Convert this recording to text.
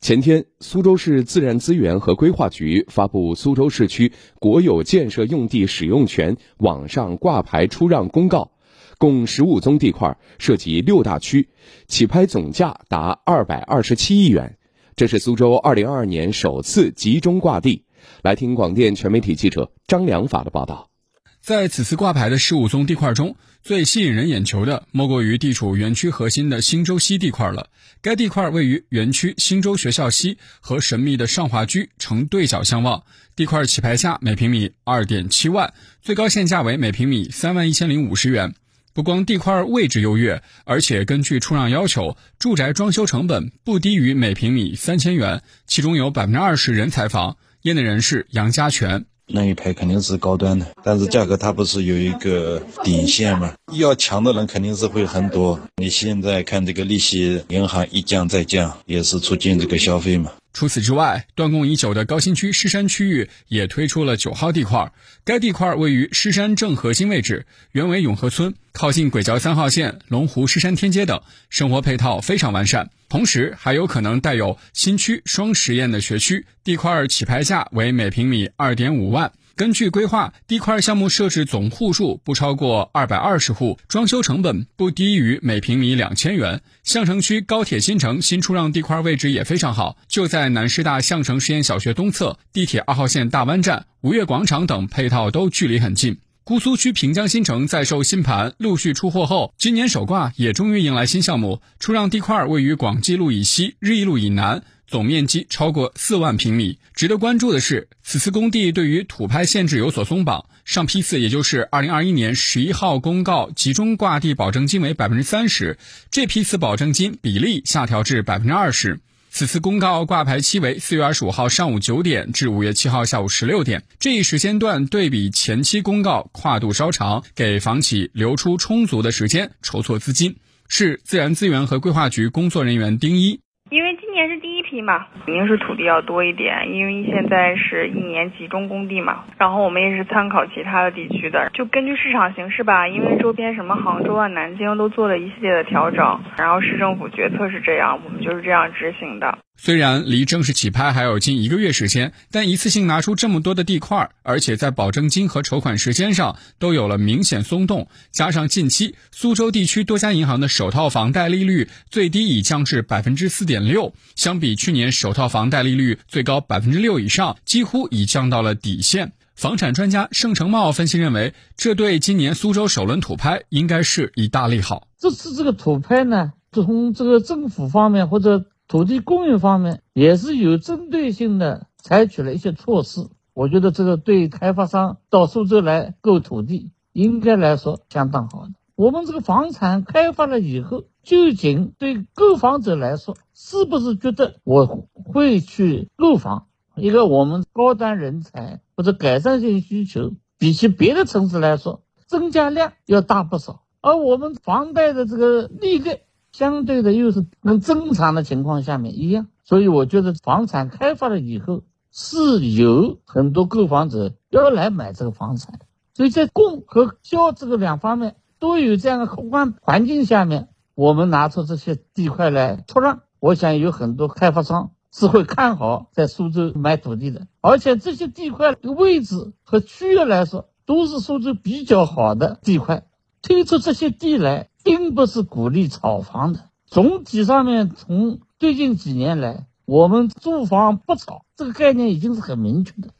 前天，苏州市自然资源和规划局发布《苏州市区国有建设用地使用权网上挂牌出让公告》，共十五宗地块，涉及六大区，起拍总价达二百二十七亿元。这是苏州二零二二年首次集中挂地。来听广电全媒体记者张良法的报道。在此次挂牌的十五宗地块中，最吸引人眼球的莫过于地处园区核心的新洲西地块了。该地块位于园区新洲学校西和神秘的上华居呈对角相望。地块起拍价每平米二点七万，最高限价为每平米三万一千零五十元。不光地块位置优越，而且根据出让要求，住宅装修成本不低于每平米三千元，其中有百分之二十人才房。业内人士杨家全。那一排肯定是高端的，但是价格它不是有一个底线吗？要强的人肯定是会很多。你现在看这个利息，银行一降再降，也是促进这个消费嘛。除此之外，断供已久的高新区狮山区域也推出了九号地块。该地块位于狮山正核心位置，原为永和村，靠近轨交三号线、龙湖狮山天街等，生活配套非常完善。同时，还有可能带有新区双实验的学区。地块起拍价为每平米二点五万。根据规划，地块项目设置总户数不超过二百二十户，装修成本不低于每平米两千元。相城区高铁新城新出让地块位置也非常好，就在南师大相城实验小学东侧，地铁二号线大湾站、吴越广场等配套都距离很近。姑苏区平江新城在售新盘陆续出货后，今年首挂也终于迎来新项目，出让地块位于广济路以西、日益路以南。总面积超过四万平米。值得关注的是，此次工地对于土拍限制有所松绑，上批次也就是二零二一年十一号公告集中挂地保证金为百分之三十，这批次保证金比例下调至百分之二十。此次公告挂牌期为四月二十五号上午九点至五月七号下午十六点，这一时间段对比前期公告跨度稍长，给房企留出充足的时间筹措资金。市自然资源和规划局工作人员丁一。嘛，肯定是土地要多一点。因为现在是一年集中供地嘛，然后我们也是参考其他的地区的，就根据市场形势吧。因为周边什么杭州啊、南京都做了一系列的调整，然后市政府决策是这样，我们就是这样执行的。虽然离正式起拍还有近一个月时间，但一次性拿出这么多的地块，而且在保证金和筹款时间上都有了明显松动，加上近期苏州地区多家银行的首套房贷利率最低已降至百分之四点六，相比去年首套房贷利率最高百分之六以上，几乎已降到了底线。房产专家盛成茂分析认为，这对今年苏州首轮土拍应该是一大利好。这次这个土拍呢，从这个政府方面或者。土地供应方面也是有针对性的采取了一些措施，我觉得这个对开发商到苏州来购土地，应该来说相当好。我们这个房产开发了以后，究竟对购房者来说，是不是觉得我会去购房？一个我们高端人才或者改善性需求，比起别的城市来说，增加量要大不少，而我们房贷的这个利率。相对的又是跟正常的情况下面一样，所以我觉得房产开发了以后是有很多购房者要来买这个房产，所以在供和销这个两方面都有这样的宏观环境下面，我们拿出这些地块来出让，我想有很多开发商是会看好在苏州买土地的，而且这些地块的位置和区域来说都是苏州比较好的地块，推出这些地来。并不是鼓励炒房的。总体上面，从最近几年来，我们住房不炒这个概念已经是很明确的。